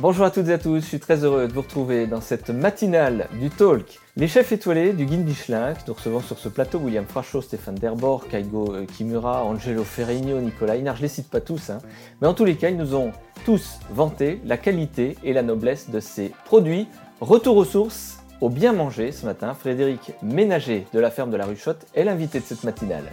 Bonjour à toutes et à tous, je suis très heureux de vous retrouver dans cette matinale du Talk. Les chefs étoilés du guide Michelin, que nous recevons sur ce plateau, William Frachot, Stéphane Derbor, Kaigo euh, Kimura, Angelo Ferrigno, Nicolas Inar, je ne les cite pas tous, hein. mais en tous les cas, ils nous ont tous vanté la qualité et la noblesse de ces produits. Retour aux sources, au bien manger ce matin, Frédéric Ménager de la ferme de la Ruchotte est l'invité de cette matinale.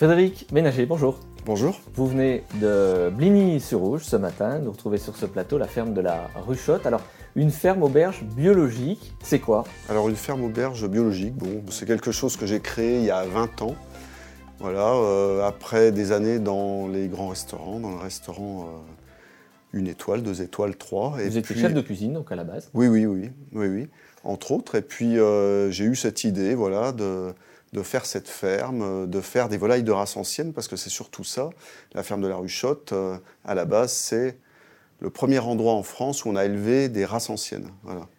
Frédéric Ménager, bonjour. Bonjour. Vous venez de Bligny-sur-Rouge ce matin, nous retrouvez sur ce plateau la ferme de la Ruchotte. Alors, une ferme auberge biologique, c'est quoi? Alors, une ferme auberge biologique, bon, c'est quelque chose que j'ai créé il y a 20 ans. Voilà, euh, après des années dans les grands restaurants, dans le restaurant euh, une étoile, deux étoiles, trois. Vous étiez chef de cuisine, donc à la base Oui, oui, oui, oui, oui, entre autres. Et puis, euh, j'ai eu cette idée, voilà, de de faire cette ferme, de faire des volailles de race ancienne, parce que c'est surtout ça. La ferme de la Ruchotte, euh, à la base, c'est le premier endroit en France où on a élevé des races anciennes.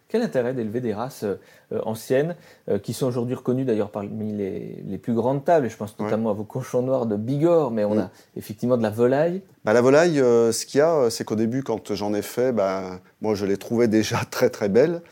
Quel intérêt d'élever des races euh, anciennes, euh, qui sont aujourd'hui reconnues d'ailleurs parmi les, plus grandes tables, je pense notamment à vos cochons noirs de Bigorre, mais on a effectivement de la volaille. Bah, la volaille, ce qu'il y a, c'est qu'au début, quand j'en ai fait, bah, moi je les trouvais déjà très très belles.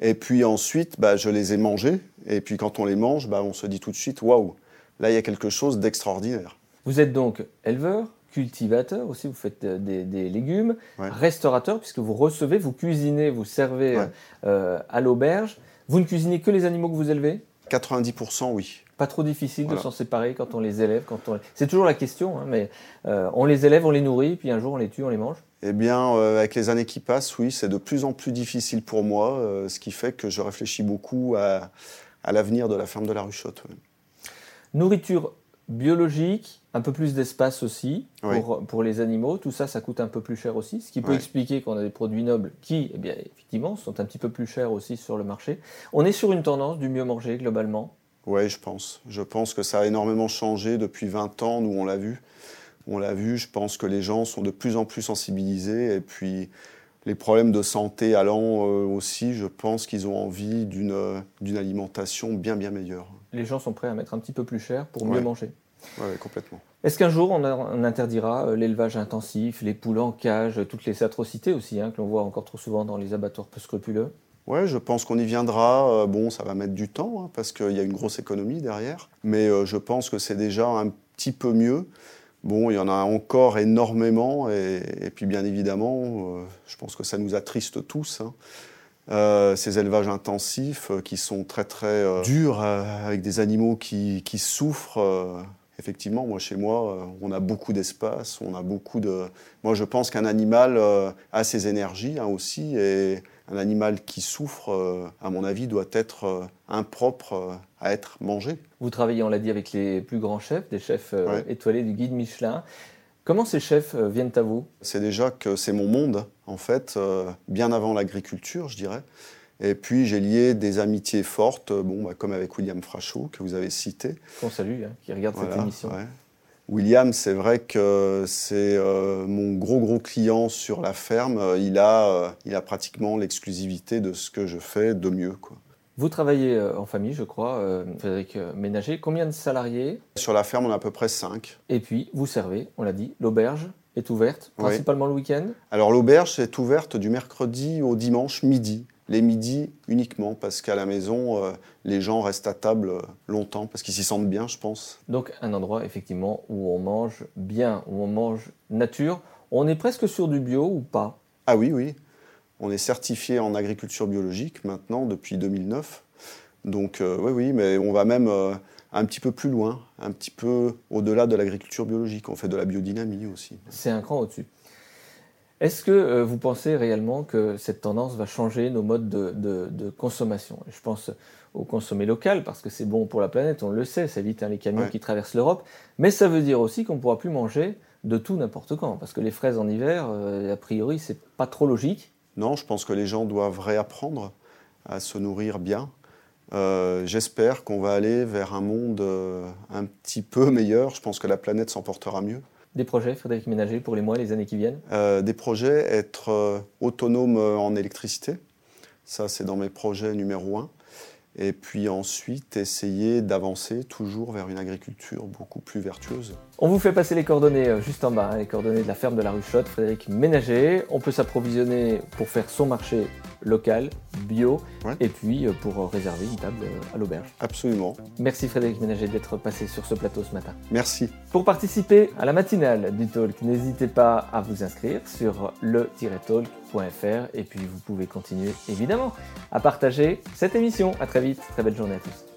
Et puis ensuite, bah, je les ai mangées. Et puis quand on les mange, bah, on se dit tout de suite, waouh, là il y a quelque chose d'extraordinaire. Vous êtes donc éleveur, cultivateur aussi, vous faites euh, des, légumes, restaurateur, puisque vous recevez, vous cuisinez, vous servez euh, à l'auberge. Vous ne cuisinez que les animaux que vous élevez? 90% oui. Pas trop difficile de s'en séparer quand on les élève quand on... C'est toujours la question, hein, mais euh, on les élève, on les nourrit, puis un jour on les tue, on les mange eh bien, euh, avec les années qui passent, oui, c'est de plus en plus difficile pour moi, euh, ce qui fait que je réfléchis beaucoup à, l'avenir de la ferme de la Ruchotte. Nourriture biologique, un peu plus d'espace aussi pour, les animaux. Tout ça, ça coûte un peu plus cher aussi, ce qui peut expliquer qu'on a des produits nobles qui, eh bien, effectivement, sont un petit peu plus chers aussi sur le marché. On est sur une tendance du mieux manger globalement Oui, je pense. Je pense que ça a énormément changé depuis 20 ans, nous on l'a vu. On l'a vu, je pense que les gens sont de plus en plus sensibilisés et puis les problèmes de santé allant euh, aussi, je pense qu'ils ont envie d'une alimentation bien bien meilleure. Les gens sont prêts à mettre un petit peu plus cher pour mieux manger. Oui, complètement. Est-ce qu'un jour on, interdira euh, l'élevage intensif, les poules en cage, toutes les atrocités aussi hein, que l'on voit encore trop souvent dans les abattoirs peu scrupuleux? Oui, je pense qu'on y viendra. Euh, bon, ça va mettre du temps hein, parce qu'il y a une grosse économie derrière, mais je pense que c'est déjà un petit peu mieux. Bon, il y en a encore énormément, et, puis bien évidemment, euh, je pense que ça nous attriste tous. Hein. Euh, ces élevages intensifs euh, qui sont très très durs, avec des animaux qui, souffrent. effectivement, moi chez moi, on a beaucoup d'espace, on a beaucoup de. Moi, je pense qu'un animal a ses énergies hein, aussi, et un animal qui souffre, euh, à mon avis, doit être euh, impropre euh, à être mangé. Vous travaillez, on l'a dit, avec les plus grands chefs, des chefs étoilés du guide Michelin. Comment ces chefs viennent à vous? C'est déjà que c'est mon monde, en fait, bien avant l'agriculture, je dirais. Et puis j'ai lié des amitiés fortes, bon, bah, comme avec William Frachot, que vous avez cité. Qu'on salue, hein, qui regarde cette émission. William, c'est vrai que c'est euh, mon gros gros client sur la ferme. Il a, euh, il a pratiquement l'exclusivité de ce que je fais de mieux. Quoi. Vous travaillez euh, en famille, je crois, Frédéric Ménager. Combien de salariés? Sur la ferme, on a à peu près 5. Et puis, vous servez, on l'a dit, l'auberge est ouverte, principalement le week-end? Alors l'auberge est ouverte du mercredi au dimanche midi les midis uniquement, parce qu'à la maison, euh, les gens restent à table euh, longtemps, parce qu'ils s'y sentent bien, je pense. Donc un endroit effectivement où on mange bien, où on mange nature. On est presque sur du bio ou pas? Ah oui, oui. On est certifié en agriculture biologique maintenant depuis 2009. Donc euh, oui, oui, mais on va même un petit peu plus loin, un petit peu au-delà de l'agriculture biologique. On fait de la biodynamie aussi. C'est un cran au-dessus. Est-ce que euh, vous pensez réellement que cette tendance va changer nos modes de, consommation? Je pense au consommer local, parce que c'est bon pour la planète, on le sait, ça évite hein, les camions qui traversent l'Europe, mais ça veut dire aussi qu'on ne pourra plus manger de tout n'importe quand, parce que les fraises en hiver, euh, a priori, c'est pas trop logique. Non, je pense que les gens doivent réapprendre à se nourrir bien. Euh, j'espère qu'on va aller vers un monde un petit peu meilleur. Je pense que la planète s'en portera mieux. Des projets, Frédéric Ménager, pour les mois, les années qui viennent? Euh, Des projets, être euh, autonome euh, en électricité. Ça, c'est dans mes projets numéro un. et puis ensuite essayer d'avancer toujours vers une agriculture beaucoup plus vertueuse. On vous fait passer les coordonnées euh, juste en bas, hein, les coordonnées de la ferme de la Ruchotte, Frédéric Ménager. On peut s'approvisionner pour faire son marché local, bio, et puis euh, pour euh, réserver une table à l'auberge. Absolument. Merci Frédéric Ménager d'être passé sur ce plateau ce matin. Merci. Pour participer à la matinale du talk, n'hésitez pas à vous inscrire sur le-talk.fr et puis vous pouvez continuer évidemment à partager cette émission. À très vite, très belle journée à tous.